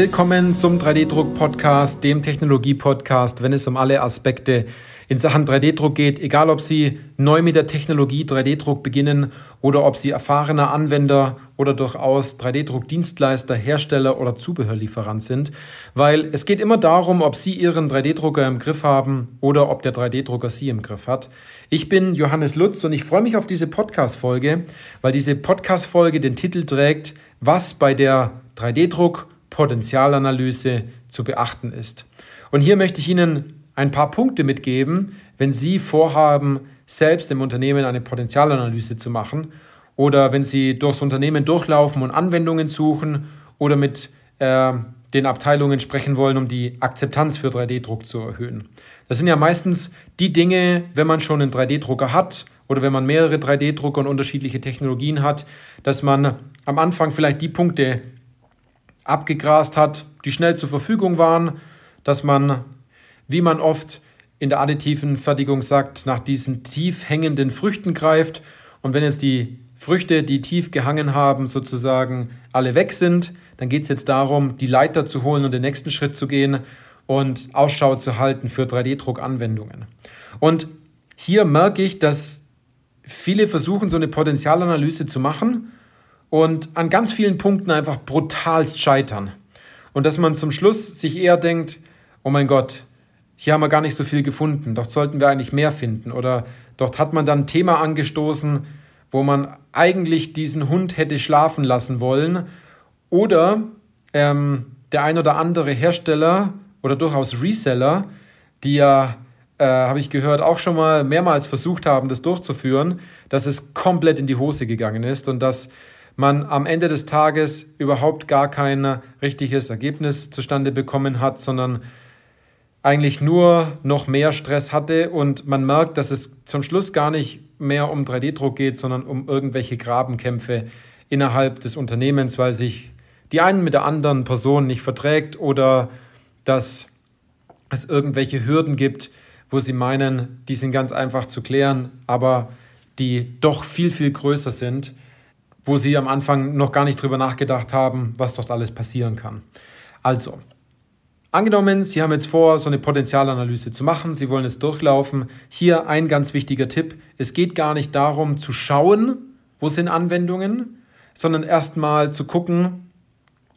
Willkommen zum 3D-Druck-Podcast, dem Technologie-Podcast, wenn es um alle Aspekte in Sachen 3D-Druck geht, egal ob Sie neu mit der Technologie 3D-Druck beginnen oder ob Sie erfahrener Anwender oder durchaus 3D-Druck-Dienstleister, Hersteller oder Zubehörlieferant sind, weil es geht immer darum, ob Sie Ihren 3D-Drucker im Griff haben oder ob der 3D-Drucker Sie im Griff hat. Ich bin Johannes Lutz und ich freue mich auf diese Podcast-Folge, weil diese Podcast-Folge den Titel trägt, was bei der 3D-Druck Potenzialanalyse zu beachten ist. Und hier möchte ich Ihnen ein paar Punkte mitgeben, wenn Sie vorhaben, selbst im Unternehmen eine Potenzialanalyse zu machen oder wenn Sie durchs Unternehmen durchlaufen und Anwendungen suchen oder mit äh, den Abteilungen sprechen wollen, um die Akzeptanz für 3D-Druck zu erhöhen. Das sind ja meistens die Dinge, wenn man schon einen 3D-Drucker hat oder wenn man mehrere 3D-Drucker und unterschiedliche Technologien hat, dass man am Anfang vielleicht die Punkte abgegrast hat, die schnell zur Verfügung waren, dass man wie man oft in der additiven Fertigung sagt, nach diesen tief hängenden Früchten greift. Und wenn jetzt die Früchte, die tief gehangen haben, sozusagen alle weg sind, dann geht es jetzt darum, die Leiter zu holen und den nächsten Schritt zu gehen und Ausschau zu halten für 3D-Druck-Anwendungen. Und hier merke ich, dass viele versuchen, so eine Potenzialanalyse zu machen und an ganz vielen Punkten einfach brutalst scheitern. Und dass man zum Schluss sich eher denkt, oh mein Gott, hier haben wir gar nicht so viel gefunden, dort sollten wir eigentlich mehr finden. Oder dort hat man dann ein Thema angestoßen, wo man eigentlich diesen Hund hätte schlafen lassen wollen. Oder ähm, der ein oder andere Hersteller oder durchaus Reseller, die ja, äh, habe ich gehört, auch schon mal mehrmals versucht haben, das durchzuführen, dass es komplett in die Hose gegangen ist und dass man am Ende des Tages überhaupt gar kein richtiges Ergebnis zustande bekommen hat, sondern eigentlich nur noch mehr Stress hatte. Und man merkt, dass es zum Schluss gar nicht mehr um 3D-Druck geht, sondern um irgendwelche Grabenkämpfe innerhalb des Unternehmens, weil sich die einen mit der anderen Person nicht verträgt oder dass es irgendwelche Hürden gibt, wo sie meinen, die sind ganz einfach zu klären, aber die doch viel, viel größer sind, wo sie am Anfang noch gar nicht drüber nachgedacht haben, was dort alles passieren kann. Also, Angenommen, Sie haben jetzt vor, so eine Potenzialanalyse zu machen, Sie wollen es durchlaufen. Hier ein ganz wichtiger Tipp. Es geht gar nicht darum zu schauen, wo sind Anwendungen, sondern erstmal zu gucken,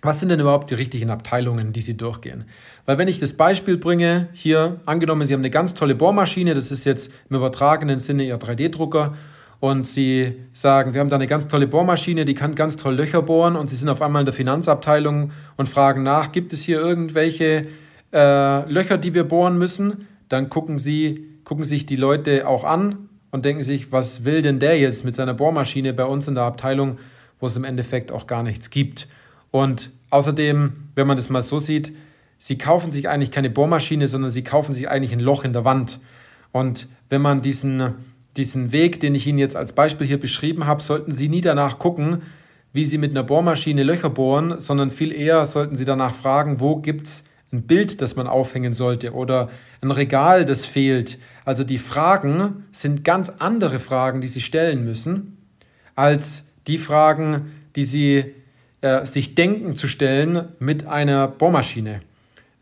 was sind denn überhaupt die richtigen Abteilungen, die Sie durchgehen. Weil wenn ich das Beispiel bringe, hier angenommen, Sie haben eine ganz tolle Bohrmaschine, das ist jetzt im übertragenen Sinne Ihr 3D-Drucker und sie sagen, wir haben da eine ganz tolle Bohrmaschine, die kann ganz toll Löcher bohren und sie sind auf einmal in der Finanzabteilung und fragen nach, gibt es hier irgendwelche äh, Löcher, die wir bohren müssen? Dann gucken sie, gucken sich die Leute auch an und denken sich, was will denn der jetzt mit seiner Bohrmaschine bei uns in der Abteilung, wo es im Endeffekt auch gar nichts gibt. Und außerdem, wenn man das mal so sieht, sie kaufen sich eigentlich keine Bohrmaschine, sondern sie kaufen sich eigentlich ein Loch in der Wand. Und wenn man diesen diesen Weg, den ich Ihnen jetzt als Beispiel hier beschrieben habe, sollten Sie nie danach gucken, wie Sie mit einer Bohrmaschine Löcher bohren, sondern viel eher sollten Sie danach fragen, wo gibt es ein Bild, das man aufhängen sollte oder ein Regal, das fehlt. Also die Fragen sind ganz andere Fragen, die Sie stellen müssen, als die Fragen, die Sie äh, sich denken zu stellen mit einer Bohrmaschine,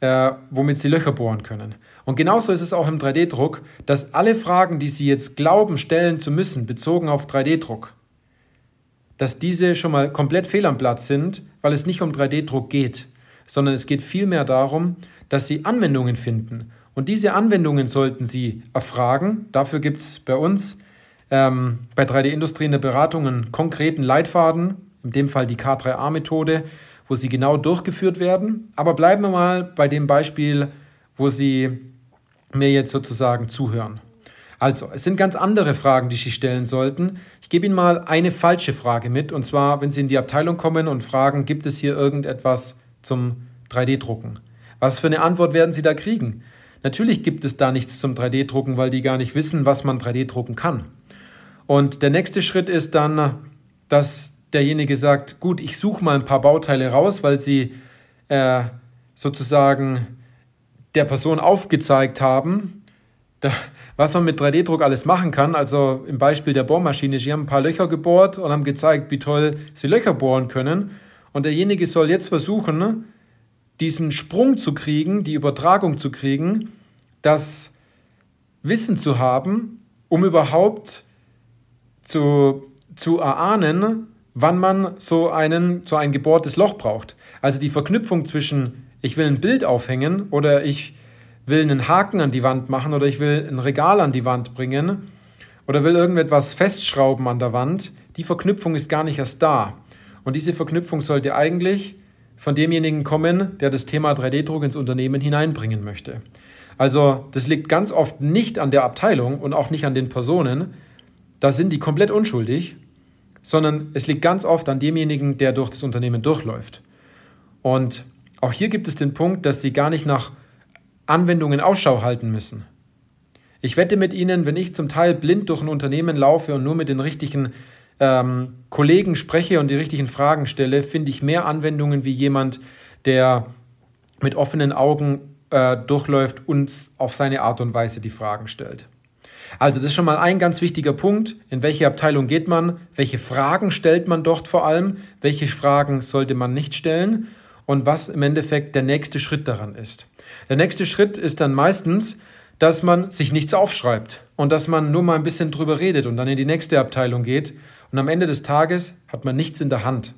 äh, womit Sie Löcher bohren können. Und genauso ist es auch im 3D-Druck, dass alle Fragen, die Sie jetzt glauben stellen zu müssen, bezogen auf 3D-Druck, dass diese schon mal komplett fehl am Platz sind, weil es nicht um 3D-Druck geht, sondern es geht vielmehr darum, dass Sie Anwendungen finden. Und diese Anwendungen sollten Sie erfragen. Dafür gibt es bei uns ähm, bei 3D-Industrie in der Beratung einen konkreten Leitfaden, in dem Fall die K3A-Methode, wo sie genau durchgeführt werden. Aber bleiben wir mal bei dem Beispiel, wo Sie mir jetzt sozusagen zuhören. Also, es sind ganz andere Fragen, die Sie stellen sollten. Ich gebe Ihnen mal eine falsche Frage mit, und zwar, wenn Sie in die Abteilung kommen und fragen, gibt es hier irgendetwas zum 3D-Drucken? Was für eine Antwort werden Sie da kriegen? Natürlich gibt es da nichts zum 3D-Drucken, weil die gar nicht wissen, was man 3D-drucken kann. Und der nächste Schritt ist dann, dass derjenige sagt, gut, ich suche mal ein paar Bauteile raus, weil sie äh, sozusagen der Person aufgezeigt haben, da, was man mit 3D-Druck alles machen kann. Also im Beispiel der Bohrmaschine, sie haben ein paar Löcher gebohrt und haben gezeigt, wie toll sie Löcher bohren können. Und derjenige soll jetzt versuchen, diesen Sprung zu kriegen, die Übertragung zu kriegen, das Wissen zu haben, um überhaupt zu, zu erahnen, wann man so, einen, so ein gebohrtes Loch braucht. Also die Verknüpfung zwischen, ich will ein Bild aufhängen oder ich will einen Haken an die Wand machen oder ich will ein Regal an die Wand bringen oder will irgendetwas festschrauben an der Wand, die Verknüpfung ist gar nicht erst da. Und diese Verknüpfung sollte eigentlich von demjenigen kommen, der das Thema 3D-Druck ins Unternehmen hineinbringen möchte. Also das liegt ganz oft nicht an der Abteilung und auch nicht an den Personen. Da sind die komplett unschuldig, sondern es liegt ganz oft an demjenigen, der durch das Unternehmen durchläuft. Und auch hier gibt es den Punkt, dass sie gar nicht nach Anwendungen Ausschau halten müssen. Ich wette mit Ihnen, wenn ich zum Teil blind durch ein Unternehmen laufe und nur mit den richtigen ähm, Kollegen spreche und die richtigen Fragen stelle, finde ich mehr Anwendungen wie jemand, der mit offenen Augen äh, durchläuft und auf seine Art und Weise die Fragen stellt. Also das ist schon mal ein ganz wichtiger Punkt. In welche Abteilung geht man? Welche Fragen stellt man dort vor allem? Welche Fragen sollte man nicht stellen? Und was im Endeffekt der nächste Schritt daran ist. Der nächste Schritt ist dann meistens, dass man sich nichts aufschreibt und dass man nur mal ein bisschen drüber redet und dann in die nächste Abteilung geht. Und am Ende des Tages hat man nichts in der Hand.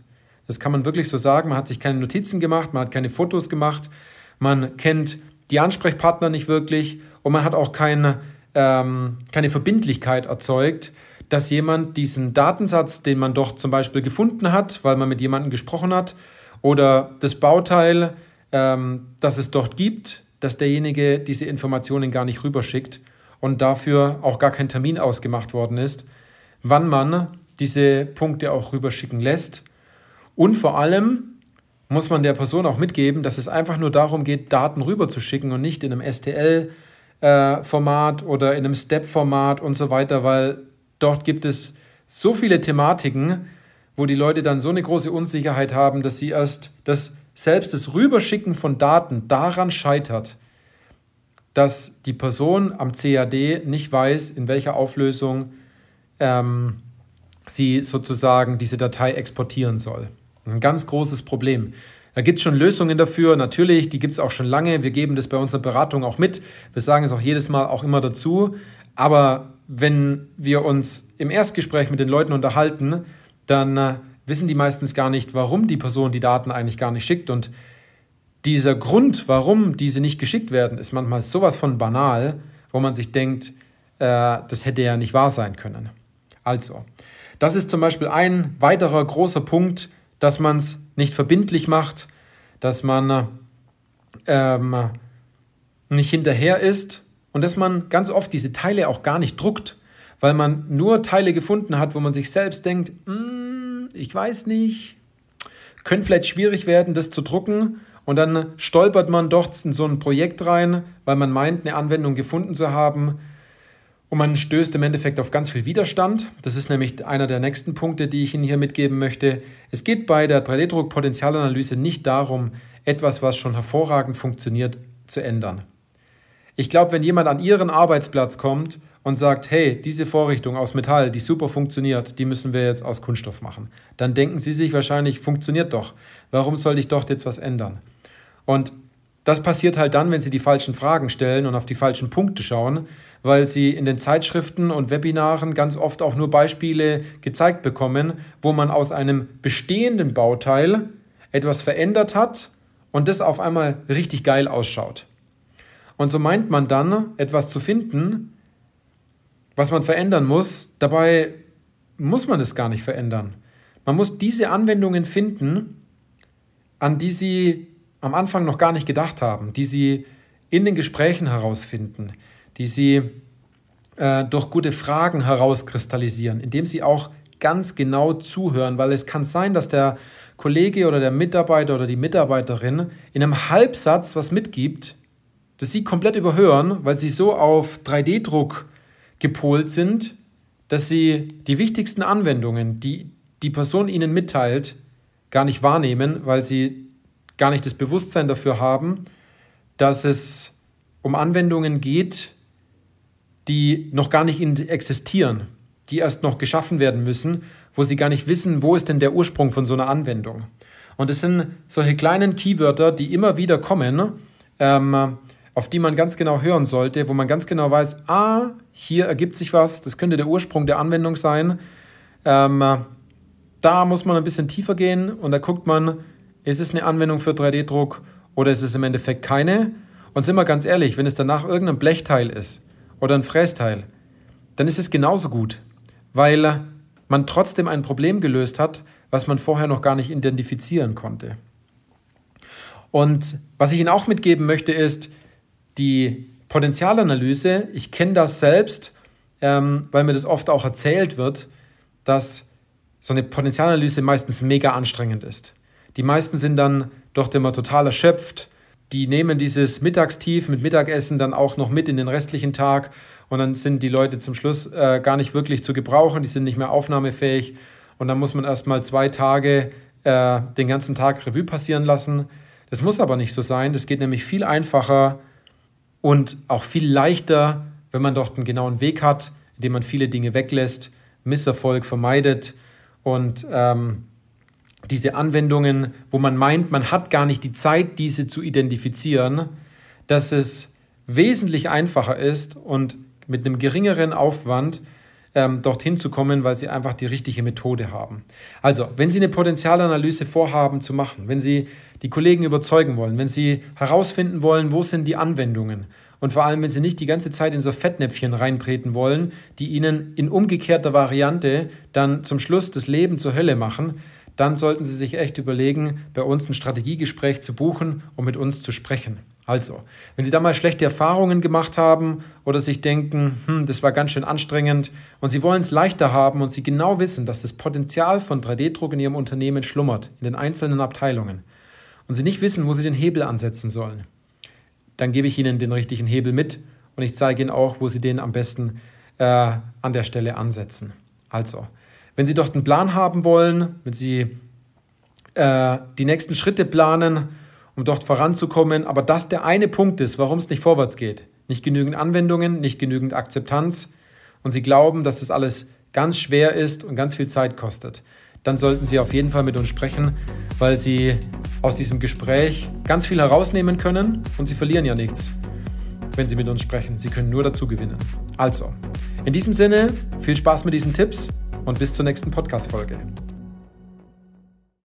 Das kann man wirklich so sagen. Man hat sich keine Notizen gemacht, man hat keine Fotos gemacht, man kennt die Ansprechpartner nicht wirklich und man hat auch keine, ähm, keine Verbindlichkeit erzeugt, dass jemand diesen Datensatz, den man doch zum Beispiel gefunden hat, weil man mit jemandem gesprochen hat, oder das Bauteil, ähm, das es dort gibt, dass derjenige diese Informationen gar nicht rüberschickt und dafür auch gar kein Termin ausgemacht worden ist, wann man diese Punkte auch rüberschicken lässt. Und vor allem muss man der Person auch mitgeben, dass es einfach nur darum geht, Daten rüberzuschicken und nicht in einem STL-Format äh, oder in einem Step-Format und so weiter, weil dort gibt es so viele Thematiken, wo die Leute dann so eine große Unsicherheit haben, dass sie erst das selbst das Rüberschicken von Daten daran scheitert, dass die Person am CAD nicht weiß, in welcher Auflösung ähm, sie sozusagen diese Datei exportieren soll. Das ist ein ganz großes Problem. Da gibt es schon Lösungen dafür, natürlich, die gibt es auch schon lange. Wir geben das bei unserer Beratung auch mit. Wir sagen es auch jedes Mal auch immer dazu. Aber wenn wir uns im Erstgespräch mit den Leuten unterhalten, dann äh, wissen die meistens gar nicht, warum die Person die Daten eigentlich gar nicht schickt. Und dieser Grund, warum diese nicht geschickt werden, ist manchmal sowas von banal, wo man sich denkt, äh, das hätte ja nicht wahr sein können. Also, das ist zum Beispiel ein weiterer großer Punkt, dass man es nicht verbindlich macht, dass man ähm, nicht hinterher ist und dass man ganz oft diese Teile auch gar nicht druckt, weil man nur Teile gefunden hat, wo man sich selbst denkt, mm, ich weiß nicht, könnte vielleicht schwierig werden, das zu drucken. Und dann stolpert man dort in so ein Projekt rein, weil man meint, eine Anwendung gefunden zu haben. Und man stößt im Endeffekt auf ganz viel Widerstand. Das ist nämlich einer der nächsten Punkte, die ich Ihnen hier mitgeben möchte. Es geht bei der 3D-Druck-Potenzialanalyse nicht darum, etwas, was schon hervorragend funktioniert, zu ändern. Ich glaube, wenn jemand an Ihren Arbeitsplatz kommt und sagt, hey, diese Vorrichtung aus Metall, die super funktioniert, die müssen wir jetzt aus Kunststoff machen. Dann denken Sie sich wahrscheinlich, funktioniert doch. Warum soll ich dort jetzt was ändern? Und das passiert halt dann, wenn Sie die falschen Fragen stellen und auf die falschen Punkte schauen, weil Sie in den Zeitschriften und Webinaren ganz oft auch nur Beispiele gezeigt bekommen, wo man aus einem bestehenden Bauteil etwas verändert hat und das auf einmal richtig geil ausschaut. Und so meint man dann, etwas zu finden, was man verändern muss. Dabei muss man es gar nicht verändern. Man muss diese Anwendungen finden, an die Sie am Anfang noch gar nicht gedacht haben, die Sie in den Gesprächen herausfinden, die Sie äh, durch gute Fragen herauskristallisieren, indem Sie auch ganz genau zuhören, weil es kann sein, dass der Kollege oder der Mitarbeiter oder die Mitarbeiterin in einem Halbsatz was mitgibt, das Sie komplett überhören, weil Sie so auf 3D-Druck gepolt sind, dass sie die wichtigsten Anwendungen, die die Person ihnen mitteilt, gar nicht wahrnehmen, weil sie gar nicht das Bewusstsein dafür haben, dass es um Anwendungen geht, die noch gar nicht existieren, die erst noch geschaffen werden müssen, wo sie gar nicht wissen, wo ist denn der Ursprung von so einer Anwendung. Und es sind solche kleinen Keywörter, die immer wieder kommen, ähm, auf die man ganz genau hören sollte, wo man ganz genau weiß, ah, hier ergibt sich was, das könnte der Ursprung der Anwendung sein. Ähm, da muss man ein bisschen tiefer gehen und da guckt man, ist es eine Anwendung für 3D-Druck oder ist es im Endeffekt keine? Und sind wir ganz ehrlich, wenn es danach irgendein Blechteil ist oder ein Frästeil, dann ist es genauso gut, weil man trotzdem ein Problem gelöst hat, was man vorher noch gar nicht identifizieren konnte. Und was ich Ihnen auch mitgeben möchte, ist die Potenzialanalyse. Ich kenne das selbst, ähm, weil mir das oft auch erzählt wird, dass so eine Potenzialanalyse meistens mega anstrengend ist. Die meisten sind dann doch immer total erschöpft. Die nehmen dieses Mittagstief mit Mittagessen dann auch noch mit in den restlichen Tag und dann sind die Leute zum Schluss äh, gar nicht wirklich zu gebrauchen, die sind nicht mehr aufnahmefähig und dann muss man erst mal zwei Tage äh, den ganzen Tag Revue passieren lassen. Das muss aber nicht so sein, das geht nämlich viel einfacher und auch viel leichter, wenn man dort einen genauen Weg hat, indem man viele Dinge weglässt, Misserfolg vermeidet und ähm, diese Anwendungen, wo man meint, man hat gar nicht die Zeit, diese zu identifizieren, dass es wesentlich einfacher ist und mit einem geringeren Aufwand ähm, dorthin zu kommen, weil sie einfach die richtige Methode haben. Also, wenn Sie eine Potenzialanalyse vorhaben zu machen, wenn Sie die Kollegen überzeugen wollen, wenn Sie herausfinden wollen, wo sind die Anwendungen und vor allem, wenn Sie nicht die ganze Zeit in so Fettnäpfchen reintreten wollen, die Ihnen in umgekehrter Variante dann zum Schluss das Leben zur Hölle machen, dann sollten Sie sich echt überlegen, bei uns ein Strategiegespräch zu buchen, um mit uns zu sprechen. Also, wenn Sie da mal schlechte Erfahrungen gemacht haben oder sich denken, hm, das war ganz schön anstrengend und Sie wollen es leichter haben und Sie genau wissen, dass das Potenzial von 3D-Druck in Ihrem Unternehmen schlummert, in den einzelnen Abteilungen, und Sie nicht wissen, wo Sie den Hebel ansetzen sollen, dann gebe ich Ihnen den richtigen Hebel mit und ich zeige Ihnen auch, wo Sie den am besten äh, an der Stelle ansetzen. Also, wenn Sie dort einen Plan haben wollen, wenn Sie äh, die nächsten Schritte planen, um dort voranzukommen, aber das der eine Punkt ist, warum es nicht vorwärts geht. Nicht genügend Anwendungen, nicht genügend Akzeptanz und Sie glauben, dass das alles ganz schwer ist und ganz viel Zeit kostet. Dann sollten Sie auf jeden Fall mit uns sprechen, weil Sie aus diesem Gespräch ganz viel herausnehmen können und Sie verlieren ja nichts, wenn Sie mit uns sprechen. Sie können nur dazu gewinnen. Also, in diesem Sinne, viel Spaß mit diesen Tipps und bis zur nächsten Podcast-Folge.